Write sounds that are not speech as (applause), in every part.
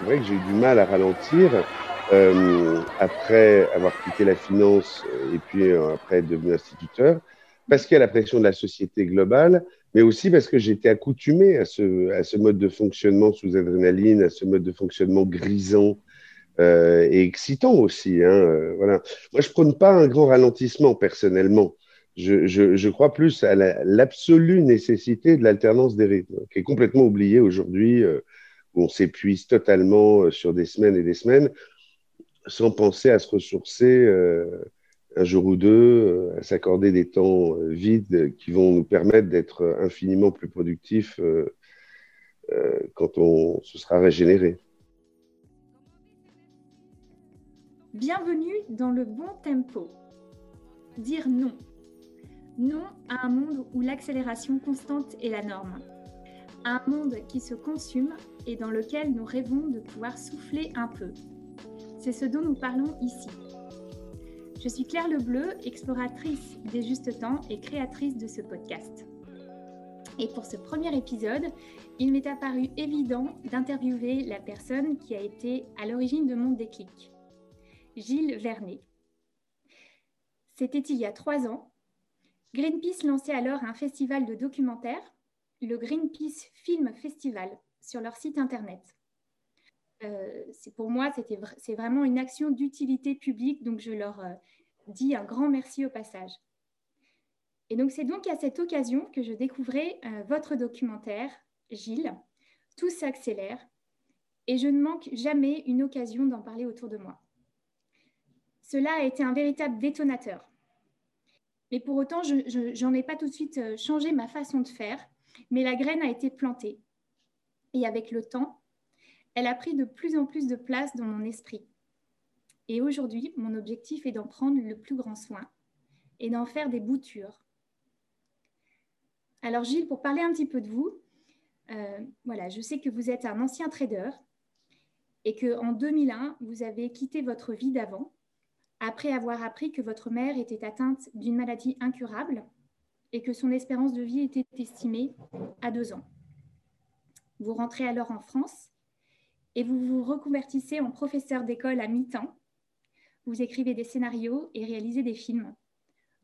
c'est vrai que j'ai eu du mal à ralentir. Euh, après avoir quitté la finance et puis après être devenu instituteur, parce qu'il y a la pression de la société globale, mais aussi parce que j'étais accoutumé à ce, à ce mode de fonctionnement sous adrénaline, à ce mode de fonctionnement grisant euh, et excitant aussi. Hein, euh, voilà. Moi, je prône pas un grand ralentissement personnellement. Je, je, je crois plus à l'absolue nécessité de l'alternance des rythmes, qui est complètement oubliée aujourd'hui, euh, où on s'épuise totalement euh, sur des semaines et des semaines, sans penser à se ressourcer euh, un jour ou deux, euh, à s'accorder des temps vides qui vont nous permettre d'être infiniment plus productifs quand on se sera régénéré. Bienvenue dans le bon tempo. Dire non. Non à un monde où l'accélération constante est la norme. Un monde qui se consume et dans lequel nous rêvons de pouvoir souffler un peu. C'est ce dont nous parlons ici. Je suis Claire Lebleu, exploratrice des justes temps et créatrice de ce podcast. Et pour ce premier épisode, il m'est apparu évident d'interviewer la personne qui a été à l'origine de mon déclic, Gilles Vernet. C'était il y a trois ans. Greenpeace lançait alors un festival de documentaires, le Greenpeace Film Festival, sur leur site internet. Euh, pour moi, c'est vraiment une action d'utilité publique, donc je leur euh, dis un grand merci au passage. Et donc c'est donc à cette occasion que je découvrais euh, votre documentaire, Gilles. Tout s'accélère et je ne manque jamais une occasion d'en parler autour de moi. Cela a été un véritable détonateur. Mais pour autant, je n'en ai pas tout de suite changé ma façon de faire, mais la graine a été plantée. Et avec le temps, elle a pris de plus en plus de place dans mon esprit. Et aujourd'hui, mon objectif est d'en prendre le plus grand soin et d'en faire des boutures. Alors Gilles, pour parler un petit peu de vous, euh, voilà, je sais que vous êtes un ancien trader et qu'en 2001, vous avez quitté votre vie d'avant après avoir appris que votre mère était atteinte d'une maladie incurable et que son espérance de vie était estimée à deux ans. Vous rentrez alors en France et vous vous reconvertissez en professeur d'école à mi-temps. Vous écrivez des scénarios et réalisez des films,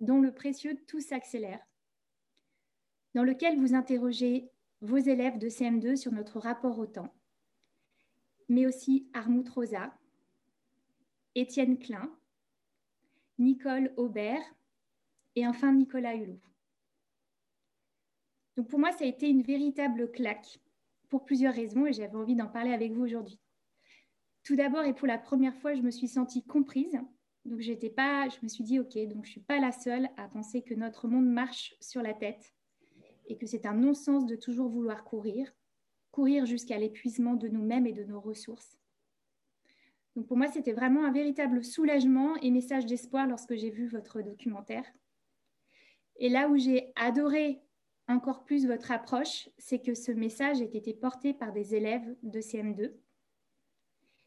dont le précieux Tout s'accélère, dans lequel vous interrogez vos élèves de CM2 sur notre rapport au temps, mais aussi Armut Rosa, Étienne Klein, Nicole Aubert et enfin Nicolas Hulot. Donc pour moi, ça a été une véritable claque pour plusieurs raisons et j'avais envie d'en parler avec vous aujourd'hui. Tout d'abord et pour la première fois, je me suis sentie comprise. Donc j'étais pas, je me suis dit ok, donc je suis pas la seule à penser que notre monde marche sur la tête et que c'est un non-sens de toujours vouloir courir, courir jusqu'à l'épuisement de nous-mêmes et de nos ressources. Donc pour moi, c'était vraiment un véritable soulagement et message d'espoir lorsque j'ai vu votre documentaire. Et là où j'ai adoré encore plus votre approche, c'est que ce message a été porté par des élèves de CM2.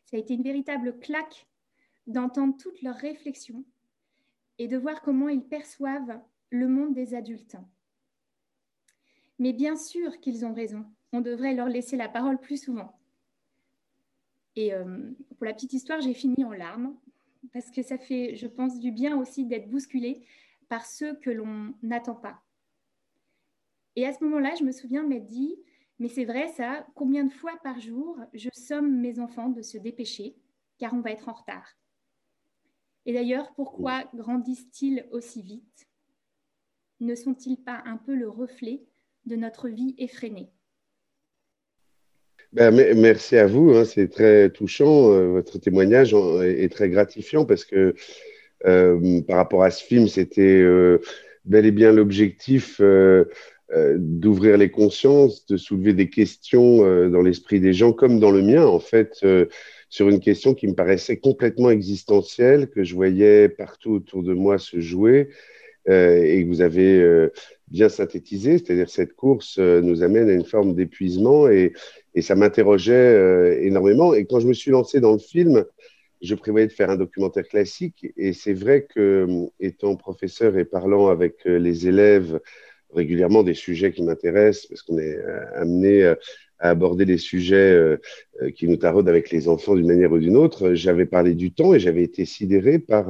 Ça a été une véritable claque d'entendre toutes leurs réflexions et de voir comment ils perçoivent le monde des adultes. Mais bien sûr qu'ils ont raison, on devrait leur laisser la parole plus souvent. Et euh, pour la petite histoire, j'ai fini en larmes parce que ça fait, je pense, du bien aussi d'être bousculé par ceux que l'on n'attend pas. Et à ce moment-là, je me souviens m'être dit, mais c'est vrai ça, combien de fois par jour je somme mes enfants de se dépêcher, car on va être en retard? Et d'ailleurs, pourquoi grandissent-ils aussi vite? Ne sont-ils pas un peu le reflet de notre vie effrénée? Ben, merci à vous, hein, c'est très touchant. Euh, votre témoignage est, très gratifiant parce que euh, par rapport à ce film, c'était euh, bel et bien l'objectif euh, d'ouvrir les consciences, de soulever des questions euh, dans l'esprit des gens, comme dans le mien, en fait, euh, sur une question qui me paraissait complètement existentielle, que je voyais partout autour de moi se jouer et que vous avez bien synthétisé, c'est-à-dire cette course nous amène à une forme d'épuisement et, et, ça m'interrogeait énormément. Et quand je me suis lancé dans le film, je prévoyais de faire un documentaire classique et c'est vrai que, étant professeur et parlant avec les élèves, régulièrement des sujets qui m'intéressent parce qu'on est euh, amené euh, à aborder les sujets qui nous taraudent avec les enfants d'une manière ou d'une autre, j'avais parlé du temps et j'avais été sidéré par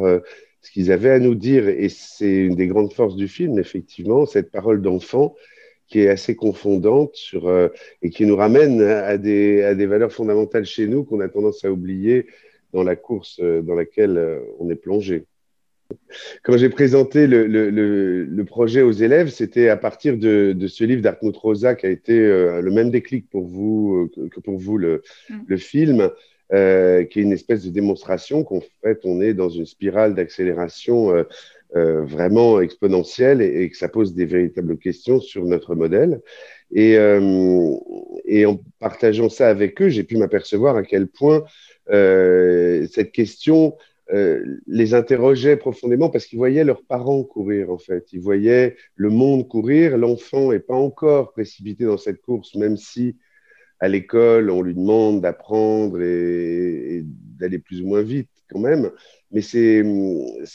ce qu'ils avaient à nous dire. Et c'est une des grandes forces du film, effectivement, cette parole d'enfant qui est assez confondante sur, euh, et qui nous ramène à des, à des valeurs fondamentales chez nous qu'on a tendance à oublier dans la course euh, dans laquelle euh, on est plongé. Quand j'ai présenté le, le, le, projet aux élèves, c'était à partir de, de ce livre d'Artmut Rosa qui a été le même déclic pour vous que pour vous le, mm. film, euh, qui est une espèce de démonstration qu'en fait, on est dans une spirale d'accélération euh, euh, vraiment exponentielle et, et, que ça pose des véritables questions sur notre modèle. Et, euh, et en partageant ça avec eux, j'ai pu m'apercevoir à quel point euh, cette question les interrogeait profondément parce qu'ils voyaient leurs parents courir en fait. Ils voyaient le monde courir. L'enfant n'est pas encore précipité dans cette course, même si à l'école, on lui demande d'apprendre et, d'aller plus ou moins vite quand même. Mais c'est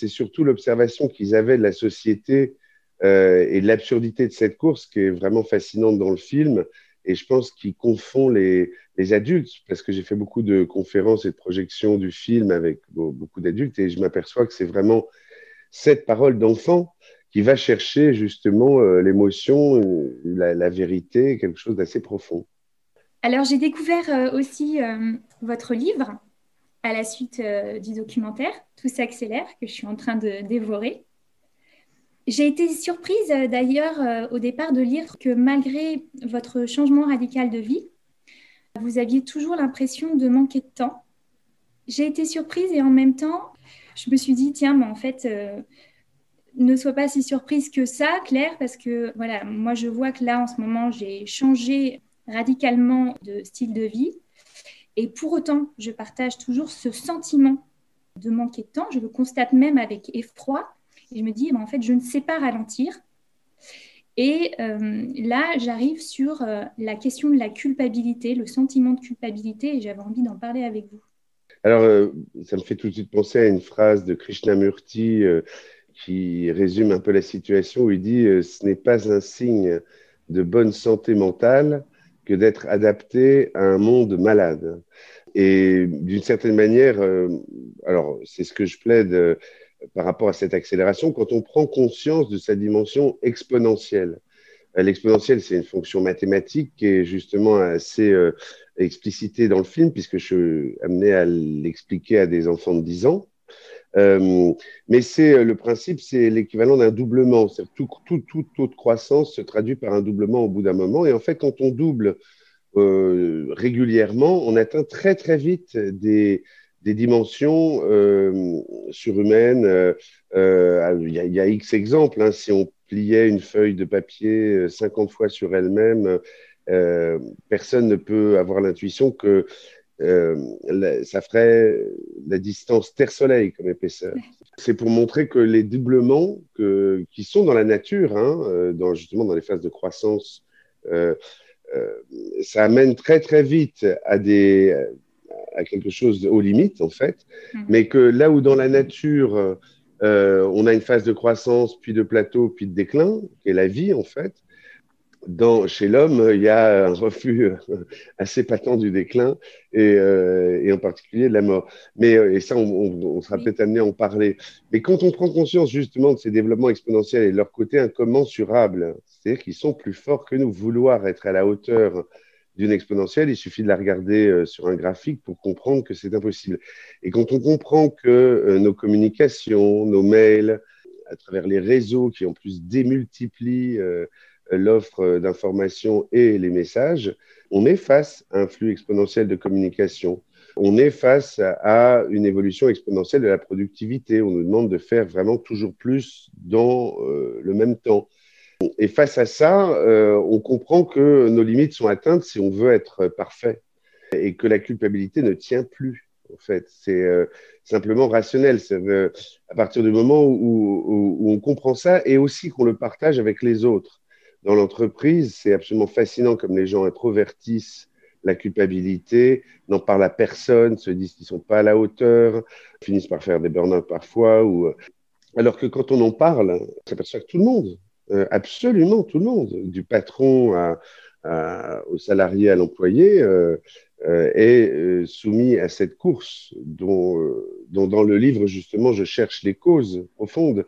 surtout l'observation qu'ils avaient de la société euh, et de l'absurdité de cette course qui est vraiment fascinante dans le film. Et je pense qu'il confond les, les, adultes, parce que j'ai fait beaucoup de conférences et de projections du film avec beaucoup d'adultes, et je m'aperçois que c'est vraiment cette parole d'enfant qui va chercher justement euh, l'émotion, la, la, vérité, quelque chose d'assez profond. Alors, j'ai découvert euh, aussi euh, votre livre à la suite euh, du documentaire Tout s'accélère que je suis en train de dévorer. J'ai été surprise d'ailleurs au départ de lire que malgré votre changement radical de vie, vous aviez toujours l'impression de manquer de temps. J'ai été surprise et en même temps, je me suis dit, tiens, mais en fait, ne sois pas si surprise que ça, Claire, parce que voilà, moi je vois que là en ce moment, j'ai changé radicalement de style de vie. Et pour autant, je partage toujours ce sentiment de manquer de temps. Je le constate même avec effroi. Et je me dis, eh ben, en fait, je ne sais pas ralentir. Et euh, là, j'arrive sur euh, la question de la culpabilité, le sentiment de culpabilité, et j'avais envie d'en parler avec vous. Alors, euh, ça me fait tout de suite penser à une phrase de Krishnamurti qui résume un peu la situation, où il dit Ce n'est pas un signe de bonne santé mentale que d'être adapté à un monde malade. Et d'une certaine manière, alors c'est ce que je plaide par rapport à cette accélération, quand on prend conscience de sa dimension exponentielle. Euh, l'exponentielle, c'est une fonction mathématique qui est justement assez explicitée dans le film, puisque je suis amené à l'expliquer à des enfants de 10 ans. Euh, mais c'est euh, le principe, c'est l'équivalent d'un doublement. Tout, tout, tout taux de croissance se traduit par un doublement au bout d'un moment. Et en fait, quand on double euh, régulièrement, on atteint très très vite des, des dimensions euh, surhumaines. Euh, il y, a X exemples. Hein. Si on pliait une feuille de papier 50 fois sur elle-même, personne ne peut avoir l'intuition que euh, ça ferait la distance Terre-Soleil comme épaisseur. C'est pour montrer que les doublements qui sont dans la nature, hein, euh, dans, justement dans les phases de croissance, euh, euh, ça amène très très vite à, des, à quelque chose aux limites en fait, mmh. mais que là où dans la nature, euh, on a une phase de croissance, puis de plateau, puis de déclin, qui est la vie en fait, dans, chez l'homme, il y a un refus (laughs) assez patent du déclin et, euh, et en particulier de la mort. Mais, euh, et ça, on, on, sera peut-être amené à en parler. Mais quand on prend conscience justement de ces développements exponentiels et de leur côté incommensurable, c'est-à-dire qu'ils sont plus forts que nous, vouloir être à la hauteur d'une exponentielle, il suffit de la regarder sur un graphique pour comprendre que c'est impossible. Et quand on comprend que nos communications, nos mails, à travers les réseaux qui en plus démultiplient l'offre d'informations et les messages, on est face à un flux exponentiel de communication. On est face à une évolution exponentielle de la productivité. On nous demande de faire vraiment toujours plus dans euh, le même temps. Et face à ça, euh, on comprend que nos limites sont atteintes si on veut être parfait et que la culpabilité ne tient plus. En fait, c'est euh, simplement rationnel. à partir du moment où, on comprend ça et aussi qu'on le partage avec les autres dans l'entreprise, c'est absolument fascinant comme les gens introvertissent la culpabilité, n'en parlent à personne, se disent qu'ils sont pas à la hauteur, finissent par faire des burn-out parfois. Euh, alors que quand on en parle, on s'aperçoit que tout le monde, euh, absolument tout le monde, du patron à, aux salariés, à l'employé, est soumis à cette course dont, dans le livre, justement, je cherche les causes profondes.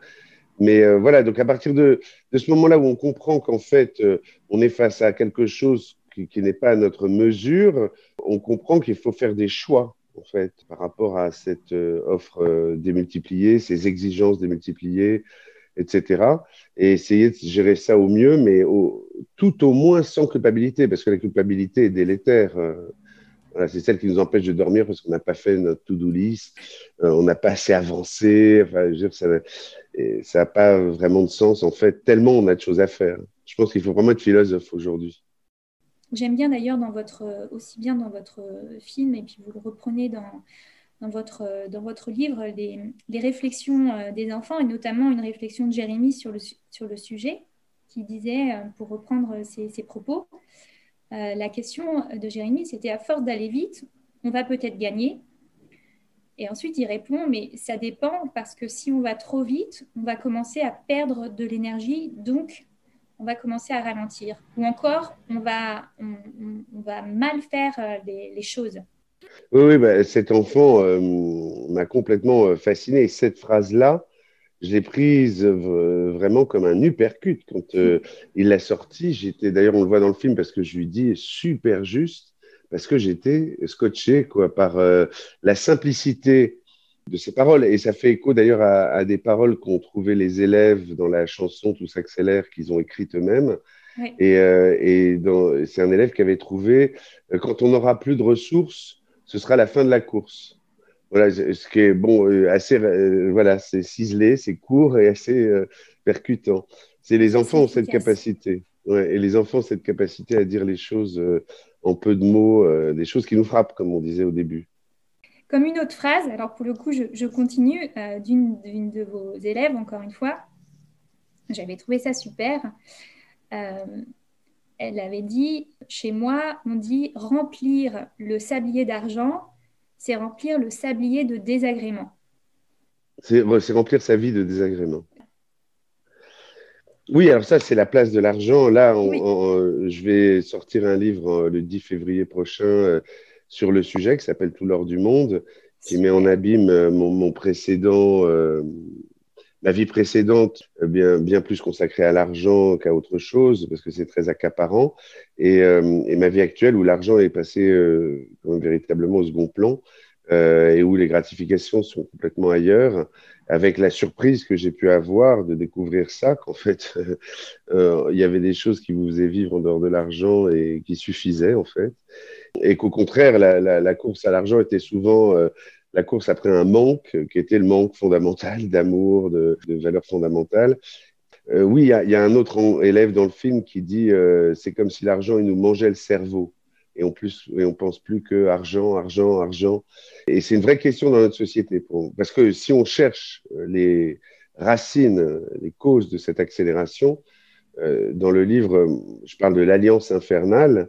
Mais voilà, donc à partir de, ce moment-là où on comprend qu'en fait, on est face à quelque chose qui, qui n'est pas à notre mesure, on comprend qu'il faut faire des choix en fait, par rapport à cette euh, offre euh, démultipliée, ces exigences démultipliées, etc. Et essayer de gérer ça au mieux, mais tout au moins sans culpabilité, parce que la culpabilité est délétère. Euh. c'est celle qui nous empêche de dormir parce qu'on n'a pas fait notre to-do list, on n'a pas assez avancé. Enfin, je ça n'a pas vraiment de sens, en fait, tellement on a de choses à faire. Je pense qu'il faut vraiment être philosophe aujourd'hui. J'aime bien d'ailleurs aussi bien dans votre film, et puis vous le reprenez dans, dans, votre, dans votre livre, les, réflexions euh, des enfants, et notamment une réflexion de Jérémie sur le, sur le sujet, qui disait, euh, pour reprendre ses, propos, euh, la question de Jérémie, c'était à force d'aller vite, on va peut-être gagner. Et ensuite, il répond, mais ça dépend parce que si on va trop vite, on va commencer à perdre de l'énergie, donc on va commencer à ralentir. Ou encore, on va, on, va mal faire euh, les, choses. Oui, oui bah, cet enfant euh, m'a complètement euh, fasciné. cette phrase-là, je l'ai prise vraiment comme un uppercut. Quand il l'a sorti, j'étais, d'ailleurs, on le voit dans le film parce que je lui dis super juste, parce que j'étais scotché quoi, par la simplicité de ses paroles. Et ça fait écho d'ailleurs à, des paroles qu'ont trouvées les élèves dans la chanson Tout s'accélère qu'ils ont écrite eux-mêmes. Et, euh, c'est un élève qui avait trouvé euh, quand on n'aura plus de ressources, ce sera la fin de la course. Voilà, ce qui est bon, euh, assez, voilà, c'est ciselé, c'est court et assez percutant. C'est les enfants ont cette capacité. Ouais, et les enfants ont cette capacité à dire les choses en peu de mots, des choses qui nous frappent, comme on disait au début. Comme une autre phrase, alors pour le coup, je, continue euh, d'une de vos élèves, encore une fois. J'avais trouvé ça super. Euh, elle avait dit, chez moi, on dit remplir le sablier d'argent, c'est remplir le sablier de désagrément. C'est remplir sa vie de désagrément. Oui, alors ça, c'est la place de l'argent. Là, je vais sortir un livre euh, le 10 février prochain sur le sujet qui s'appelle Tout l'or du monde, qui met en abîme euh, mon, précédent, euh, ma vie précédente, euh, bien, plus consacrée à l'argent qu'à autre chose, parce que c'est très accaparant, et, et, ma vie actuelle où l'argent est passé véritablement au second plan, et où les gratifications sont complètement ailleurs, avec la surprise que j'ai pu avoir de découvrir ça, qu'en fait, (laughs) il y avait des choses qui vous faisaient vivre en dehors de l'argent et qui suffisaient, en fait. Et qu'au contraire, la, course à l'argent était souvent euh, la course après un manque, qui était le manque fondamental (laughs) d'amour, de, valeurs fondamentales. Euh, oui, il y, a un autre élève dans le film qui dit euh, c'est comme si l'argent il nous mangeait le cerveau et on plus et on pense plus que argent, argent, argent. Et c'est une vraie question dans notre société parce que si on cherche les racines, les causes de cette accélération, dans le livre, je parle de l'alliance infernale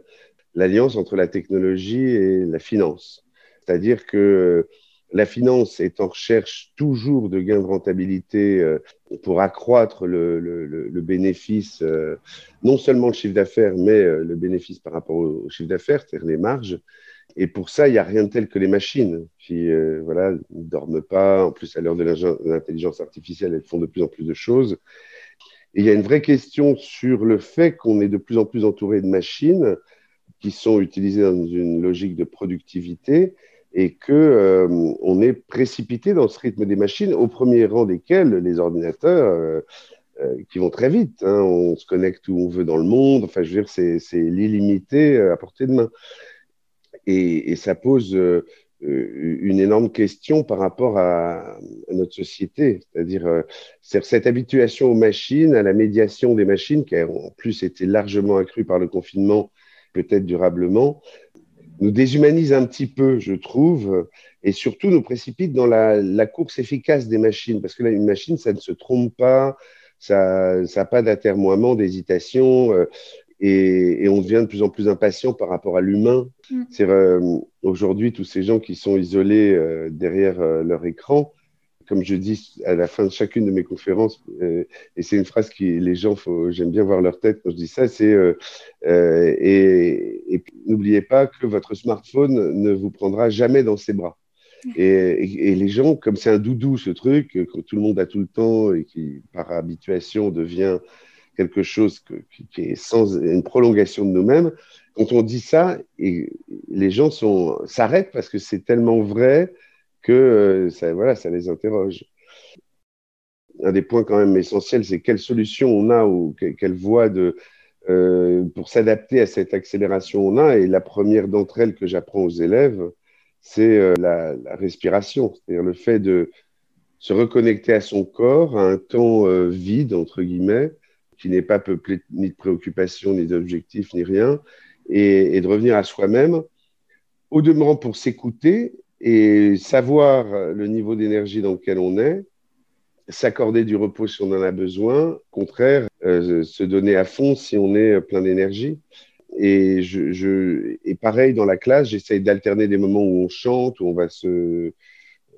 l'alliance entre la technologie et la finance. C'est-à-dire que la finance est en recherche toujours de gains de rentabilité euh, pour accroître le, bénéfice, euh, non seulement le chiffre d'affaires, mais euh, le bénéfice par rapport au, chiffre d'affaires, c'est-à-dire les marges. Et pour ça, il n'y a rien de tel que les machines qui voilà, ne dorment pas. En plus, à l'heure de l'intelligence artificielle, elles font de plus en plus de choses. Il y a une vraie question sur le fait qu'on est de plus en plus entouré de machines qui sont utilisés dans une logique de productivité et que euh, on est précipité dans ce rythme des machines, au premier rang desquels les ordinateurs euh, euh, qui vont très vite. Hein. on se connecte où on veut dans le monde. Enfin, je veux dire, c'est, l'illimité à portée de main. Et, ça pose une énorme question par rapport à, à notre société, c'est-à-dire cette habituation aux machines, à la médiation des machines, qui a en plus été largement accrue par le confinement peut-être durablement, nous déshumanise un petit peu, je trouve, et surtout nous précipite dans la, course efficace des machines, parce que là, une machine, ça ne se trompe pas, ça n'a pas d'atermoiement, d'hésitation, euh, et, on devient de plus en plus impatient par rapport à l'humain. Mm. C'est euh, aujourd'hui tous ces gens qui sont isolés euh, derrière leur écran, comme je dis à la fin de chacune de mes conférences, euh, et c'est une phrase qui les gens, j'aime bien voir leur tête quand je dis ça, c'est et, et n'oubliez pas que votre smartphone ne vous prendra jamais dans ses bras. Et, les gens, comme c'est un doudou ce truc, que tout le monde a tout le temps et qui par habituation devient quelque chose qui, est sans une prolongation de nous-mêmes, quand on dit ça, et les gens s'arrêtent parce que c'est tellement vrai que euh, ça, voilà, ça les interroge. Un des points quand même essentiels, c'est quelle solution on a ou quelle voie de, euh, pour s'adapter à cette accélération on a. Et la première d'entre elles que j'apprends aux élèves, c'est euh, la, respiration, c'est-à-dire le fait de se reconnecter à son corps, à un temps vide, entre guillemets, qui n'est pas peuplé ni de préoccupations, ni d'objectifs, ni rien, et, de revenir à soi-même, au demeurant pour s'écouter et savoir le niveau d'énergie dans lequel on est, s'accorder du repos si on en a besoin, au contraire, euh, se donner à fond si on est plein d'énergie. Et, je, et pareil, dans la classe, j'essaye d'alterner des moments où on chante, où on va se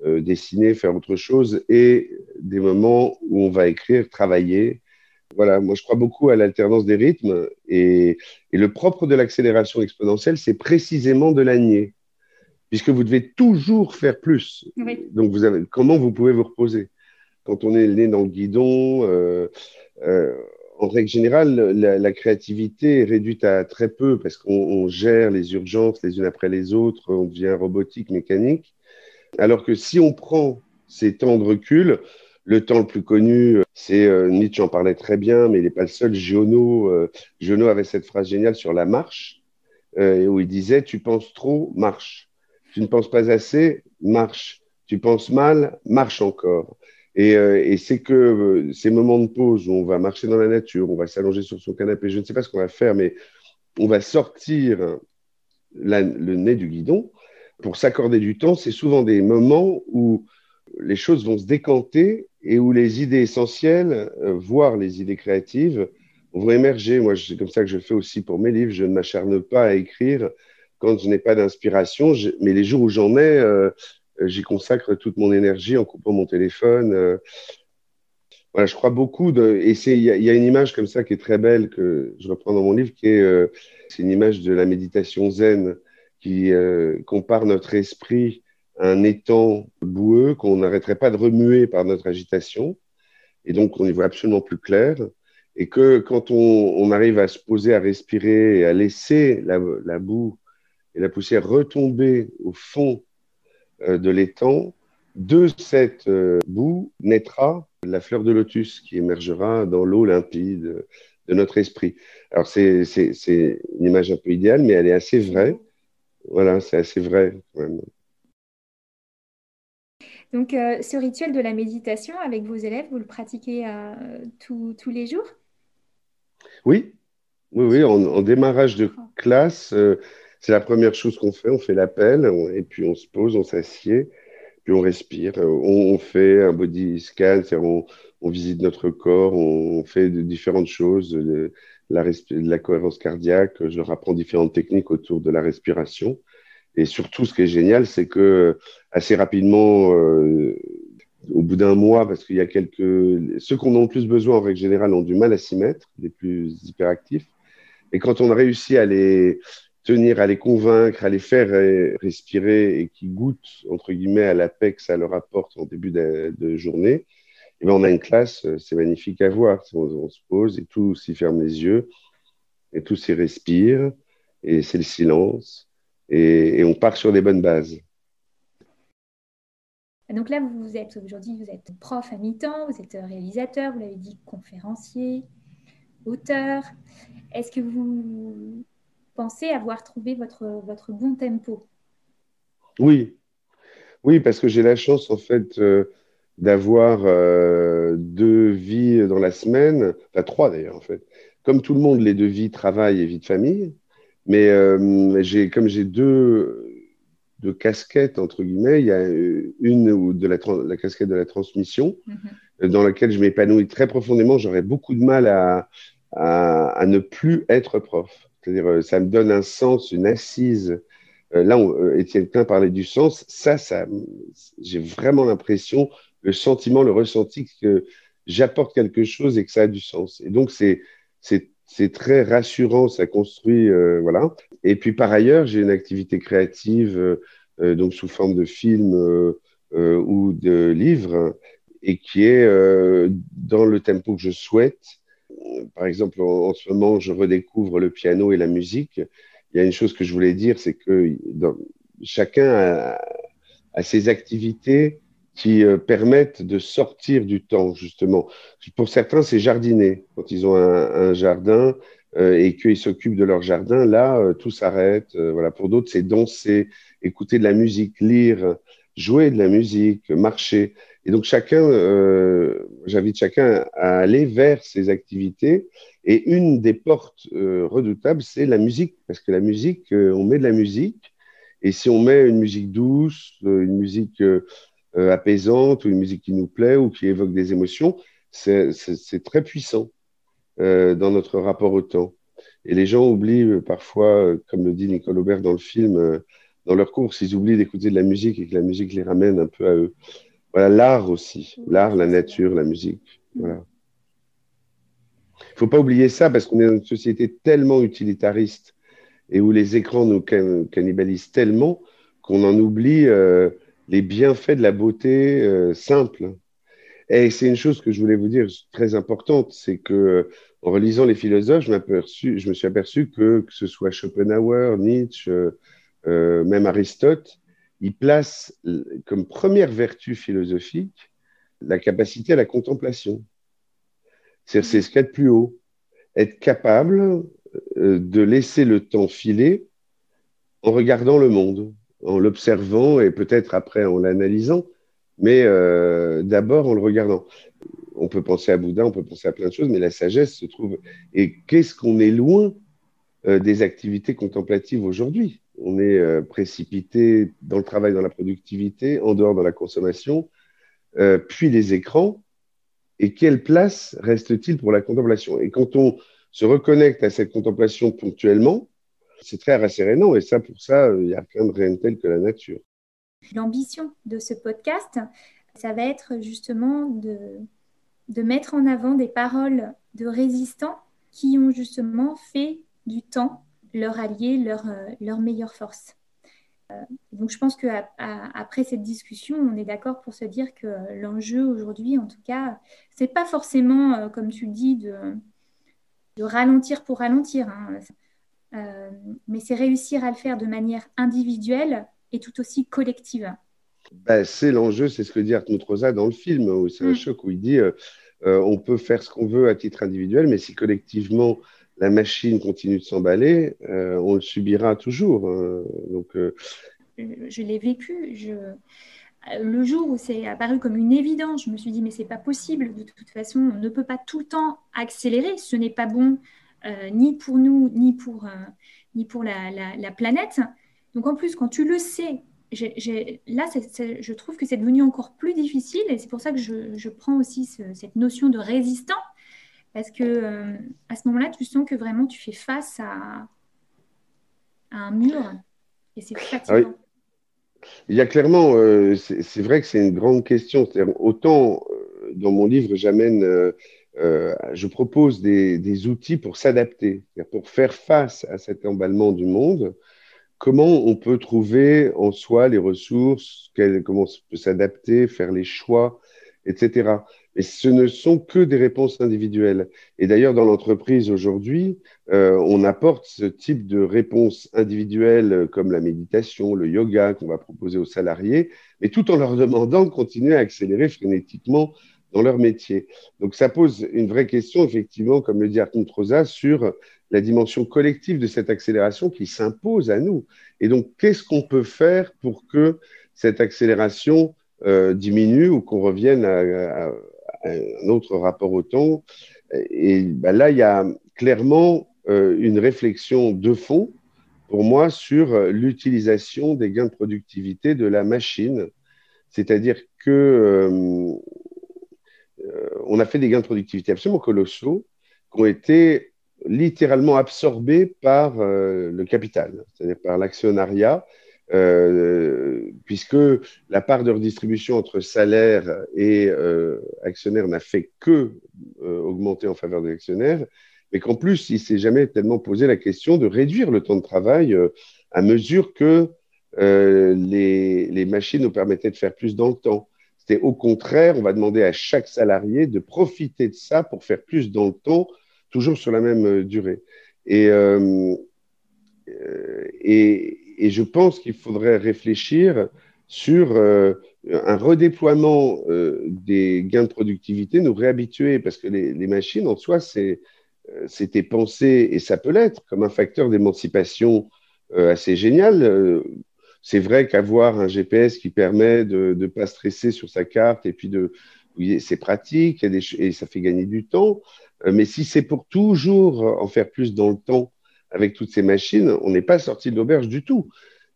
euh, dessiner, faire autre chose, et des moments où on va écrire, travailler, voilà, moi je crois beaucoup à l'alternance des rythmes et, le propre de l'accélération exponentielle, c'est précisément de la nier, puisque vous devez toujours faire plus. Donc vous avez, comment vous pouvez vous reposer? Quand on est né dans le guidon, euh, euh, en règle générale, la, créativité est réduite à très peu parce qu'on gère les urgences les unes après les autres, on devient robotique, mécanique. Alors que si on prend ces temps de recul, le temps le plus connu, c'est euh, Nietzsche en parlait très bien, mais il n'est pas le seul. Giono, euh, Giono avait cette phrase géniale sur la marche, où il disait Tu penses trop, marche. Tu ne penses pas assez, marche. Tu penses mal, marche encore. Et, c'est que ces moments de pause où on va marcher dans la nature, on va s'allonger sur son canapé, je ne sais pas ce qu'on va faire, mais on va sortir le nez du guidon pour s'accorder du temps. C'est souvent des moments où les choses vont se décanter et où les idées essentielles, euh, voire les idées créatives, vont émerger. Moi, c'est comme ça que je fais aussi pour mes livres. Je ne m'acharne pas à écrire quand je n'ai pas d'inspiration, mais les jours où j'en ai, euh, j'y consacre toute mon énergie en coupant mon téléphone. Euh. Voilà, je crois beaucoup de. Et il y, a une image comme ça qui est très belle que je reprends dans mon livre, qui est c'est une image de la méditation zen qui compare notre esprit un étang boueux qu'on n'arrêterait pas de remuer par notre agitation, et donc on y voit absolument plus clair, et que quand on, arrive à se poser, à respirer et à laisser la, boue et la poussière retomber au fond euh, de l'étang, de cette euh, boue naîtra la fleur de lotus qui émergera dans l'eau limpide de notre esprit. Alors c'est une image un peu idéale, mais elle est assez vraie. Voilà, c'est assez vrai. Donc, euh, ce rituel de la méditation avec vos élèves, vous le pratiquez euh, tous les jours? Oui, oui, oui. En, démarrage de classe, euh, c'est la première chose qu'on fait. On fait l'appel et puis on se pose, on s'assied, puis on respire. On, fait un body scan, c'est-à-dire on, visite notre corps, on, fait de différentes choses, de la, de la cohérence cardiaque. Je leur apprends différentes techniques autour de la respiration. Et surtout, ce qui est génial, c'est que assez rapidement, euh, au bout d'un mois, parce qu'il y a quelques... Ceux qu'on a le plus besoin, en règle générale, ont du mal à s'y mettre, les plus hyperactifs. Et quand on a réussi à les tenir, à les convaincre, à les faire respirer et qui goûtent, entre guillemets, à la paix que ça leur apporte en début de, journée, et eh ben on a une classe, c'est magnifique à voir. On, on se pose et tous s'y ferment les yeux et tous s'y respirent et c'est le silence et, on part sur des bonnes bases. Donc là, vous êtes aujourd'hui, vous êtes prof à mi-temps, vous êtes réalisateur, vous l'avez dit, conférencier, auteur. Est-ce que vous pensez avoir trouvé votre, votre bon tempo Oui, oui, parce que j'ai la chance en fait euh, d'avoir euh, deux vies dans la semaine, enfin trois d'ailleurs en fait. Comme tout le monde, les deux vies travail et vie de famille. Mais euh, j'ai, comme j'ai deux, deux, casquettes, entre guillemets, il y a une de la, la casquette de la transmission, mm-hmm. dans laquelle je m'épanouis très profondément. J'aurais beaucoup de mal à, à, à, ne plus être prof. C'est-à-dire, euh, ça me donne un sens, une assise. Euh, là, on, Étienne Klein parlait du sens. Ça, ça j'ai vraiment l'impression le sentiment, le ressenti que j'apporte quelque chose et que ça a du sens. Et donc, c'est très rassurant, ça construit, euh, voilà. Et puis par ailleurs, j'ai une activité créative, euh, donc sous forme de film ou de livre, et qui est dans le tempo que je souhaite. Par exemple, en, ce moment, je redécouvre le piano et la musique. Il y a une chose que je voulais dire, c'est que chacun a, ses activités qui euh, permettent de sortir du temps, justement. Pour certains, c'est jardiner. Quand ils ont un, jardin euh, et qu'ils s'occupent de leur jardin, là, euh, tout s'arrête. voilà. Pour d'autres, c'est danser, écouter de la musique, lire, jouer de la musique, marcher. Et donc, chacun, j'invite chacun à aller vers ses activités. Et une des portes redoutables, c'est la musique. Parce que la musique, on met de la musique. Et si on met une musique douce, une musique euh, apaisante ou une musique qui nous plaît ou qui évoque des émotions, c'est très puissant euh, dans notre rapport au temps. Et les gens oublient euh, parfois, comme le dit Nicole Aubert dans le film, dans leur course, ils oublient d'écouter de la musique et que la musique les ramène un peu à eux. Voilà, l'art aussi, l'art, la nature, la musique. Voilà. Il ne faut pas oublier ça parce qu'on est dans une société tellement utilitariste et où les écrans nous cannibalisent tellement qu'on en oublie les bienfaits de la beauté euh, simple. Et c'est une chose que je voulais vous dire très importante, c'est que euh, en relisant les philosophes, je, je me suis aperçu que que ce soit Schopenhauer, Nietzsche, euh, même Aristote, ils placent comme première vertu philosophique la capacité à la contemplation. C'est ce qu'il y a de plus haut. Être capable de laisser le temps filer en regardant le monde en l'observant et peut-être après en l'analysant, mais euh, d'abord en le regardant. On peut penser à Bouddha, on peut penser à plein de choses, mais la sagesse se trouve. Et qu'est-ce qu'on est loin euh, des activités contemplatives aujourd'hui? On est euh, précipité dans le travail, dans la productivité, en dehors de la consommation, puis les écrans. Et quelle place reste-t-il pour la contemplation? Et quand on se reconnecte à cette contemplation ponctuellement, c'est très rassérénant et ça, pour ça, il n'y a rien de rien tel que la nature. L'ambition de ce podcast, ça va être justement de mettre en avant des paroles de résistants qui ont justement fait du temps leur allié, leur, euh, leur meilleure force. Euh, donc je pense qu'après cette discussion, on est d'accord pour se dire que l'enjeu aujourd'hui, en tout cas, c'est pas forcément, euh, comme tu dis, de, de ralentir pour ralentir. Hein. Euh, mais c'est réussir à le faire de manière individuelle et tout aussi collective. Ben, c'est l'enjeu, c'est ce que dit Arnaud Rosa dans le film, c'est un mm. choc où il dit euh, euh, on peut faire ce qu'on veut à titre individuel, mais si collectivement la machine continue de s'emballer, on le subira toujours. Hein. donc, je l'ai vécu. Je... Le jour où c'est apparu comme une évidence, je me suis dit mais c'est pas possible. De toute façon, on ne peut pas tout le temps accélérer. Ce n'est pas bon euh, ni pour nous, ni pour, euh, ni pour la, la, planète. Donc en plus, quand tu le sais, là, je trouve que c'est devenu encore plus difficile et c'est pour ça que je, je prends aussi cette notion de résistant parce que euh, à ce moment-là, tu sens que vraiment tu fais face à, à un mur et c'est fatigant. Il y a clairement, c'est vrai que c'est une grande question. Autant dans mon livre, j'amène euh, je propose des, outils pour s'adapter, pour faire face à cet emballement du monde. Comment on peut trouver en soi les ressources, comment on peut s'adapter, faire les choix, etc. Mais ce ne sont que des réponses individuelles. Et d'ailleurs, dans l'entreprise aujourd'hui, euh, on apporte ce type de réponses individuelles comme la méditation, le yoga qu'on va proposer aux salariés, mais tout en leur demandant de continuer à accélérer frénétiquement dans leur métier. Donc ça pose une vraie question, effectivement, comme le dit Arthur Troza, sur la dimension collective de cette accélération qui s'impose à nous. Et donc, qu'est-ce qu'on peut faire pour que cette accélération euh, diminue ou qu'on revienne à, un autre rapport au temps Et ben là, il y a clairement euh, une réflexion de fond pour moi sur l'utilisation des gains de productivité de la machine. C'est-à-dire que euh, euh, on a fait des gains de productivité absolument colossaux qui ont été littéralement absorbés par euh, le capital, c'est-à-dire par l'actionnariat, puisque la part de redistribution entre salaire et actionnaires n'a fait que augmenter en faveur des actionnaires, mais qu'en plus, il s'est jamais tellement posé la question de réduire le temps de travail à mesure que les, les, machines nous permettaient de faire plus dans le temps. C'était au contraire, on va demander à chaque salarié de profiter de ça pour faire plus dans le temps, toujours sur la même durée. Et, et, et je pense qu'il faudrait réfléchir sur euh, un redéploiement euh, des gains de productivité, nous réhabituer, parce que les, machines en soi, euh, c'était pensé, et ça peut l'être, comme un facteur d'émancipation assez génial. c'est vrai qu'avoir un GPS qui permet de ne pas stresser sur sa carte et puis de, c'est pratique et ça fait gagner du temps. mais si c'est pour toujours en faire plus dans le temps, avec toutes ces machines, on n'est pas sorti de l'auberge du tout.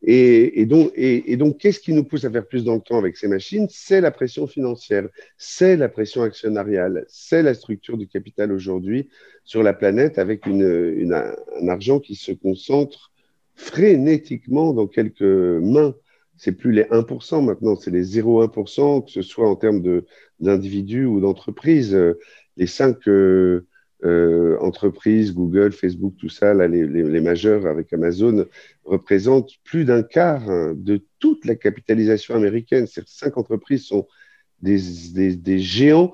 Et, donc, qu'est-ce qui nous pousse à faire plus dans le temps avec ces machines? C'est la pression financière, c'est la pression actionnariale, c'est la structure du capital aujourd'hui sur la planète avec un argent qui se concentre frénétiquement dans quelques mains. C'est plus les 1% maintenant, c'est les 0,1%, que ce soit en termes d'individus ou d'entreprises. Les 5 euh, entreprises, Google, Facebook, tout ça, là, les, majeurs avec Amazon, représentent plus d'un quart hein, de toute la capitalisation américaine. Ces cinq entreprises sont des, géants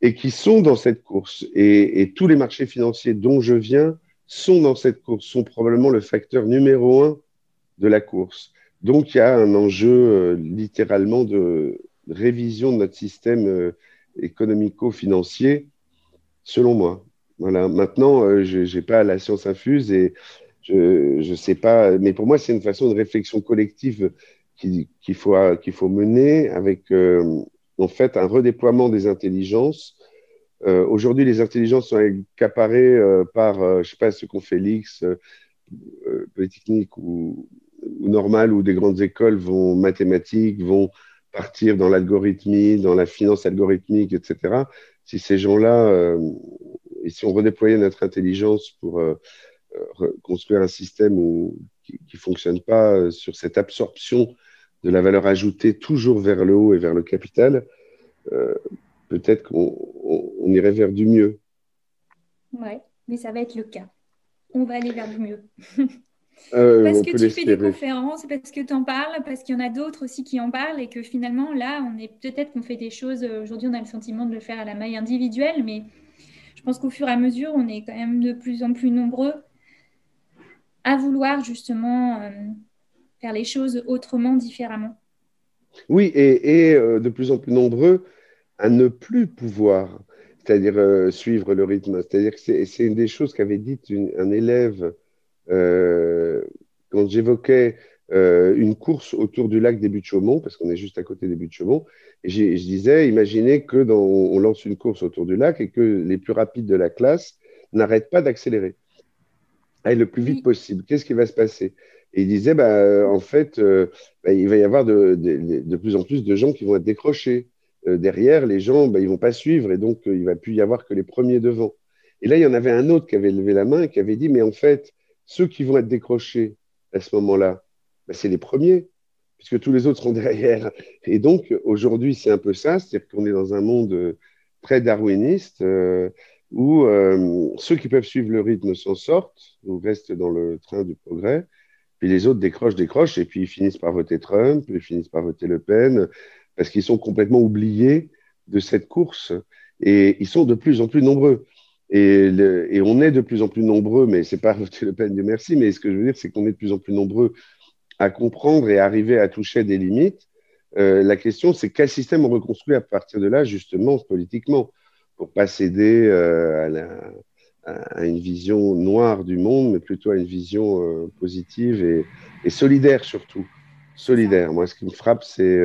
et qui sont dans cette course. Et, et, tous les marchés financiers dont je viens sont dans cette course, sont probablement le facteur numéro un de la course. Donc il y a un enjeu euh, littéralement de révision de notre système euh, économico-financier selon moi. Voilà. Maintenant, euh, je n'ai pas la science infuse et je ne sais pas, mais pour moi, c'est une façon de réflexion collective qu'il faut, qu'il faut mener avec, euh, en fait, un redéploiement des intelligences. Euh, aujourd'hui, les intelligences sont accaparées par, je ne sais pas, ce qu'on l'X, Polytechnique ou, ou normal, où des grandes écoles vont mathématiques, vont partir dans l'algorithmie, dans la finance algorithmique, etc si ces gens-là, euh, et si on redéployait notre intelligence pour euh, euh, construire un système qui ne fonctionne pas sur cette absorption de la valeur ajoutée toujours vers le haut et vers le capital, peut-être qu'on irait vers du mieux. Oui, mais ça va être le cas. On va aller vers du mieux. (laughs) Euh, parce que tu fais des conférences, parce que tu en parles, parce qu'il y en a d'autres aussi qui en parlent et que finalement, là, on est peut-être qu'on fait des choses. Euh, aujourd'hui, on a le sentiment de le faire à la maille individuelle, mais je pense qu'au fur et à mesure, on est quand même de plus en plus nombreux à vouloir justement euh, faire les choses autrement, différemment. Oui, et, de plus en plus nombreux à ne plus pouvoir, c'est-à-dire suivre le rythme. C'est-à-dire que c'est une des choses qu'avait dit un élève euh, quand j'évoquais euh, une course autour du lac des Buttes-Chaumont, parce qu'on est juste à côté des Buttes-Chaumont, et je disais, imaginez que dans, on lance une course autour du lac et que les plus rapides de la classe n'arrêtent pas d'accélérer. Allez le plus vite possible. Qu'est-ce qui va se passer? Et il disait, bah, en fait, euh, bah, il va y avoir de, de, de, plus en plus de gens qui vont être décrochés. derrière, les gens, bah, ils vont pas suivre et donc il va plus y avoir que les premiers devant. Et là, il y en avait un autre qui avait levé la main et qui avait dit, mais en fait, ceux qui vont être décrochés à ce moment-là, ben, c'est les premiers, puisque tous les autres seront (laughs) derrière. Et donc, aujourd'hui, c'est un peu ça, c'est-à-dire qu'on est dans un monde euh, très darwiniste, euh, où euh, ceux qui peuvent suivre le rythme s'en sortent, ou restent dans le train du progrès, puis les autres décrochent, décrochent, et puis ils finissent par voter Trump, ils finissent par voter Le Pen, parce qu'ils sont complètement oubliés de cette course, et ils sont de plus en plus nombreux. Et, on est de plus en plus nombreux, mais c'est pas (laughs) Le Pen, de merci, mais ce que je veux dire, c'est qu'on est de plus en plus nombreux à comprendre et arriver à toucher des limites. Euh, la question, c'est quel système on reconstruit à partir de là, justement, politiquement, pour pas céder euh, à, une vision noire du monde, mais plutôt à une vision euh, positive et, solidaire surtout. Solidaire. Moi, ce qui me frappe, c'est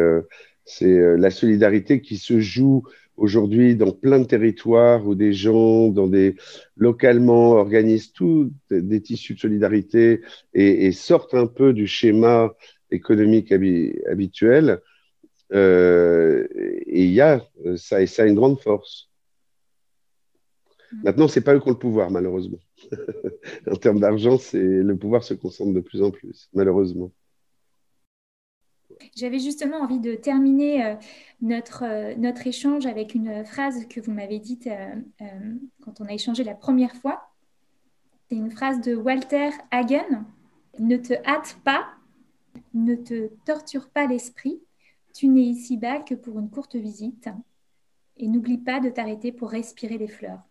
la solidarité qui se joue aujourd'hui dans plein de territoires où des gens, dans des localement, organisent tous des, tissus de solidarité et, sortent un peu du schéma économique habituel. Euh, et il y a ça, et ça a une grande force. Mm. Maintenant, c'est pas eux qui ont le pouvoir, malheureusement. (laughs) en termes d'argent, c'est le pouvoir se concentre de plus en plus, malheureusement. J'avais justement envie de terminer euh, notre, euh, notre échange avec une phrase que vous m'avez dite euh, quand on a échangé la première fois. C'est une phrase de Walter Hagen. Ne te hâte pas, ne te torture pas l'esprit. Tu n'es ici-bas que pour une courte visite. Et n'oublie pas de t'arrêter pour respirer les fleurs.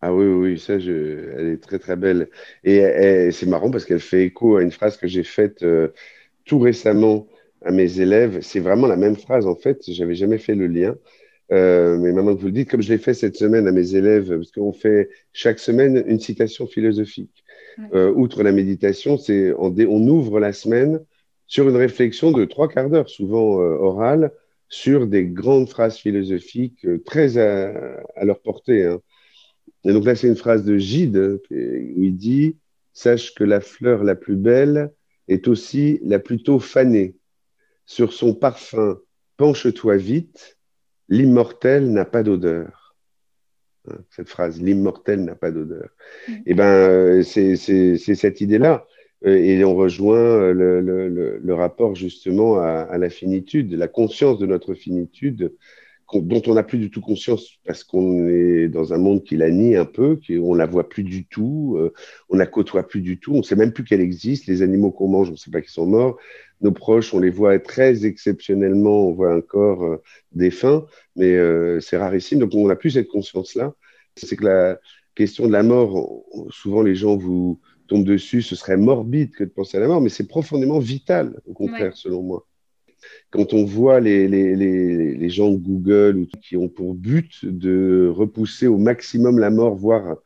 Ah oui, oui, ça, elle est très, très belle. Et, c'est marrant parce qu'elle fait écho à une phrase que j'ai faite tout récemment à mes élèves. C'est vraiment la même phrase, en fait. J'avais jamais fait le lien. Euh, mais maintenant que vous le dites, comme je l'ai fait cette semaine à mes élèves, parce qu'on fait chaque semaine une citation philosophique. Euh, outre la méditation, c'est on, on, ouvre la semaine sur une réflexion de trois quarts d'heure, souvent euh, orale, sur des grandes phrases philosophiques très à, leur portée. Hein. Et donc là, c'est une phrase de Gide où il dit Sache que la fleur la plus belle est aussi la plutôt fanée. Sur son parfum, penche-toi vite, l'immortel n'a pas d'odeur. Hein, cette phrase, l'immortel n'a pas d'odeur. Eh ben, euh, c'est cette idée-là. Euh, et on rejoint euh, le, rapport justement à, la finitude, la conscience de notre finitude dont on n'a plus du tout conscience parce qu'on est dans un monde qui la nie un peu, qu'on la voit plus du tout, euh, on la côtoie plus du tout, on sait même plus qu'elle existe. Les animaux qu'on mange, on ne sait pas qu'ils sont morts. Nos proches, on les voit très exceptionnellement, on voit un corps euh, défunt, mais euh, c'est rarissime. Donc on n'a plus cette conscience-là. C'est que la question de la mort, souvent les gens vous tombent dessus, ce serait morbide que de penser à la mort, mais c'est profondément vital, au contraire, selon moi quand on voit les, les, les, les, gens de Google ou qui ont pour but de repousser au maximum la mort, voire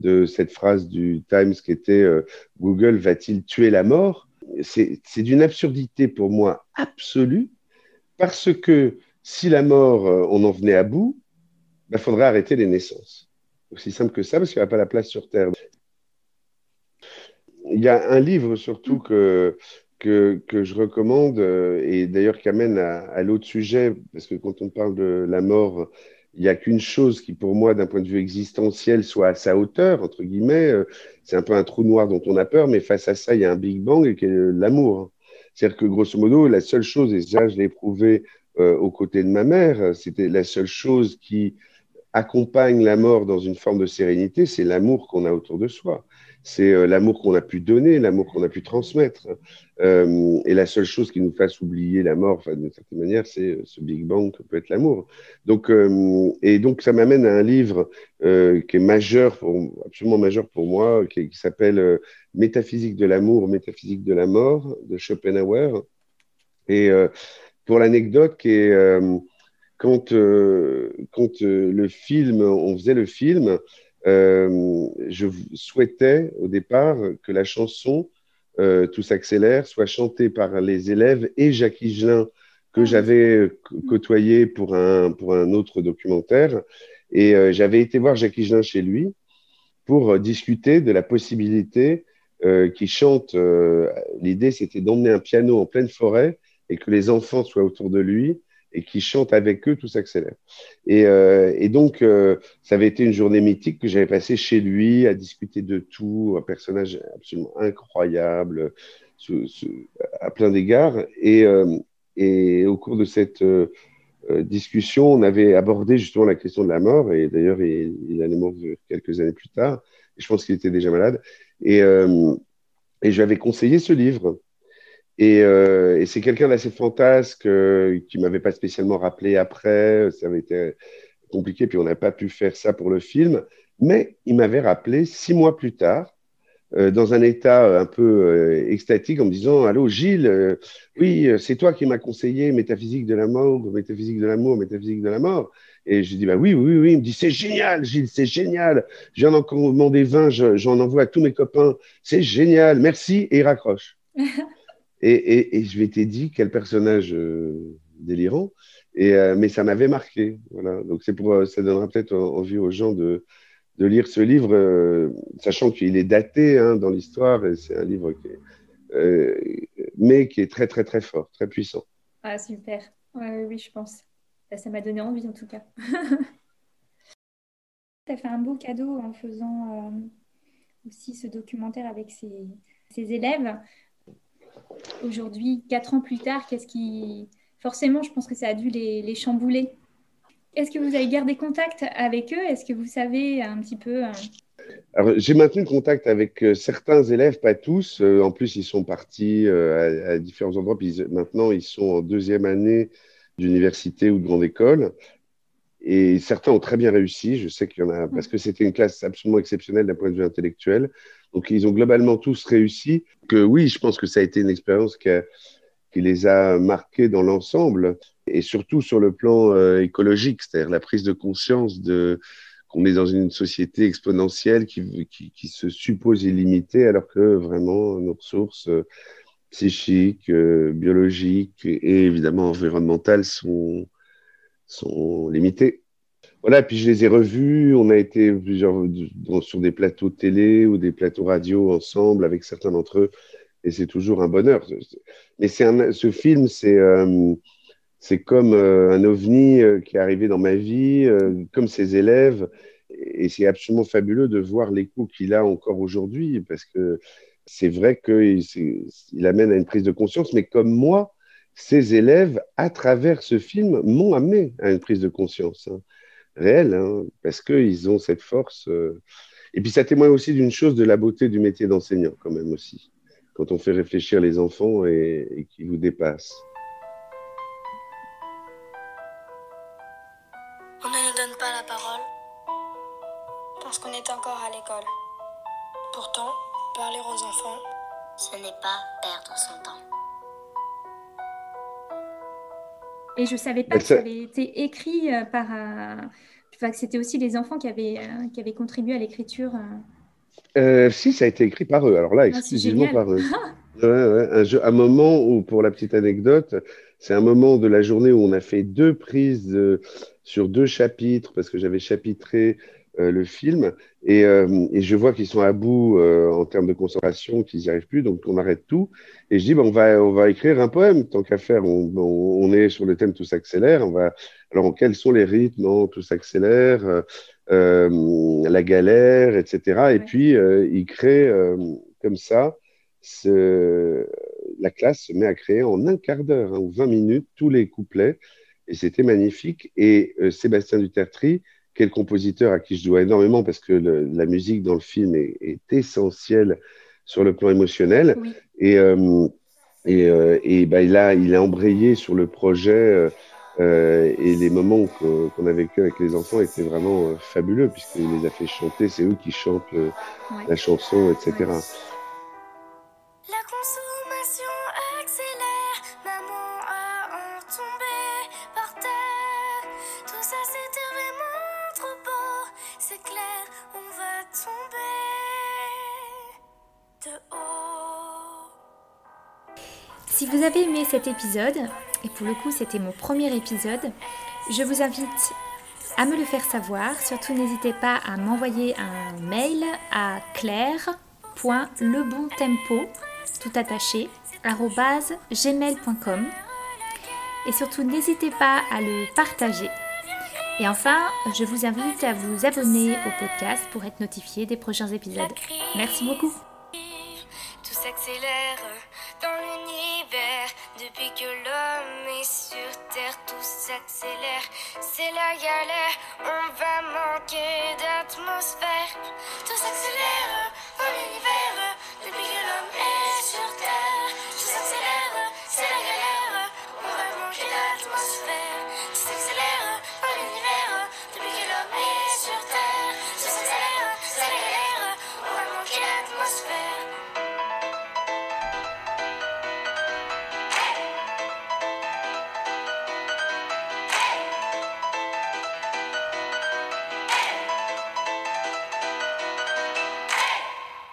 de cette phrase du Times qui était euh, Google va-t-il tuer la mort? C'est d'une absurdité pour moi absolue parce que si la mort, euh, on en venait à bout, il bah, faudrait arrêter les naissances. Aussi simple que ça, parce qu'il n'y a pas la place sur Terre. Il y a un livre surtout que que, je recommande, euh, et d'ailleurs qui amène à, l'autre sujet, parce que quand on parle de la mort, il n'y a qu'une chose qui, pour moi, d'un point de vue existentiel, soit à sa hauteur, entre guillemets. Euh, c'est un peu un trou noir dont on a peur, mais face à ça, il y a un Big Bang et qui est l'amour. C'est-à-dire que, grosso modo, la seule chose, et ça, je l'ai prouvé euh, aux côtés de ma mère, c'était la seule chose qui accompagne la mort dans une forme de sérénité, c'est l'amour qu'on a autour de soi c'est euh, l'amour qu'on a pu donner, l'amour qu'on a pu transmettre. Euh, et la seule chose qui nous fasse oublier la mort, d'une certaine manière, c'est euh, ce Big Bang que peut être l'amour. Donc, et donc, ça m'amène à un livre qui est majeur, absolument majeur pour moi, qui, s'appelle Métaphysique de l'amour, métaphysique de la mort, de Schopenhauer. Et pour l'anecdote, quand, quand le film, on faisait le film, euh, je souhaitais au départ que la chanson euh, Tout s'accélère soit chantée par les élèves et Jacques Higelin que ah. j'avais côtoyé pour un, pour un autre documentaire. Et euh, j'avais été voir Jacques Higelin chez lui pour discuter de la possibilité euh, qu'il chante. L'idée, c'était d'emmener un piano en pleine forêt et que les enfants soient autour de lui et qui chantent avec eux, tout s'accélère. Et, euh, et, donc, euh, ça avait été une journée mythique que j'avais passée chez lui à discuter de tout, un personnage absolument incroyable à plein d'égards. Et, euh, et, au cours de cette discussion, on avait abordé justement la question de la mort, et d'ailleurs, il, il, allait mourir quelques années plus tard, et je pense qu'il était déjà malade. Et, et j'avais conseillé ce livre. Euh, et, c'est quelqu'un d'assez fantasque euh, qui m'avait pas spécialement rappelé après. Ça avait été compliqué, puis on n'a pas pu faire ça pour le film. Mais il m'avait rappelé six mois plus tard, euh, dans un état un peu extatique, en me disant Allô, Gilles, oui, c'est toi qui m'as conseillé métaphysique de la mort, métaphysique de l'amour, métaphysique de la mort. Et je dis bah oui, oui, oui. Il me dit c'est génial, Gilles, c'est génial. J'en ai encore demandé 20, j'en envoie à tous mes copains. C'est génial, merci. Et il raccroche. (laughs) Et, et, je m'étais dit quel personnage euh, délirant, et, euh, mais ça m'avait marqué. Donc euh, ça donnera peut-être envie aux gens de, lire ce livre, sachant qu'il est daté hein, dans l'histoire, et c'est un livre qui est, mais qui est très très très fort, très puissant. Ah super, oui je pense. Ça m'a donné envie en tout cas. (laughs) tu as fait un beau cadeau en faisant aussi ce documentaire avec ses élèves. Aujourd'hui, quatre ans plus tard, qu'est-ce qui... Forcément, je pense que ça a dû les, les chambouler. Est-ce que vous avez gardé contact avec eux? Est-ce que vous savez un petit peu j'ai maintenu contact avec certains élèves, pas tous. en plus, ils sont partis à, différents endroits. Puis maintenant, ils sont en deuxième année d'université ou de grande école. Et certains ont très bien réussi. Je sais qu'il y en a, parce que c'était une classe absolument exceptionnelle d'un point de vue intellectuel. Donc, ils ont globalement tous réussi. Que oui, je pense que ça a été une expérience qui, les a marqués dans l'ensemble. Et surtout sur le plan euh, écologique, c'est-à-dire la prise de conscience de qu'on est dans une société exponentielle qui, se suppose illimitée, alors que vraiment nos ressources euh, psychiques, euh, biologiques et évidemment environnementales sont limitées. Voilà, puis je les ai revus, on a été plusieurs, sur des plateaux télé ou des plateaux radio ensemble avec certains d'entre eux, et c'est toujours un bonheur. Mais c'est ce film, c'est euh, c'est comme euh, un ovni euh, qui est arrivé dans ma vie, comme ses élèves, et c'est absolument fabuleux de voir l'écho qu'il a encore aujourd'hui, parce que c'est vrai qu'il il amène à une prise de conscience, mais comme moi, ces élèves, à travers ce film, m'ont amené à une prise de conscience hein, réelle, hein, parce qu'ils ont cette force. Euh. Et puis ça témoigne aussi d'une chose, de la beauté du métier d'enseignant, quand même aussi, quand on fait réfléchir les enfants et, et qu'ils vous dépassent. Et je ne savais pas que ça avait été écrit euh, par. Euh, enfin, que c'était aussi les enfants qui avaient, euh, qui avaient contribué à l'écriture. si, ça a été écrit par eux. Alors là, ah, exclusivement par eux. (laughs) un, jeu, un moment où, pour la petite anecdote, c'est un moment de la journée où on a fait deux prises sur deux chapitres, parce que j'avais chapitré euh, le film et, euh, et je vois qu'ils sont à bout euh, en termes de concentration, qu'ils n'y arrivent plus, donc on arrête tout. Et je dis, ben, on, va, on va écrire un poème, tant qu'à faire. On, on, est sur le thème Tout s'accélère. On va... Alors, quels sont les rythmes non, Tout s'accélère, la galère, etc. Et puis, il crée comme ça. Ce... La classe se met à créer en un quart d'heure hein, ou 20 minutes tous les couplets. Et c'était magnifique. Et Sébastien Dutertri, quel compositeur à qui je dois énormément parce que la musique dans le film est, essentielle sur le plan émotionnel. Et, euh, et, euh, et bah, il, a, il a embrayé sur le projet euh, et les moments qu'on a vécu avec les enfants étaient vraiment fabuleux puisqu'il les a fait chanter, c'est eux qui chantent la chanson, etc. Si vous avez aimé cet épisode, et pour le coup c'était mon premier épisode, je vous invite à me le faire savoir. Surtout n'hésitez pas à m'envoyer un mail à claire.lebontempo, tout attaché, gmail.com. Et surtout n'hésitez pas à le partager. Et enfin, je vous invite à vous abonner au podcast pour être notifié des prochains épisodes. Merci beaucoup. Tout s'accélère dans l'univers. Depuis que l'homme est sur terre, tout s'accélère, c'est la galère, on va manquer d'atmosphère. Tout s'accélère dans l'univers depuis que l'homme est sur terre.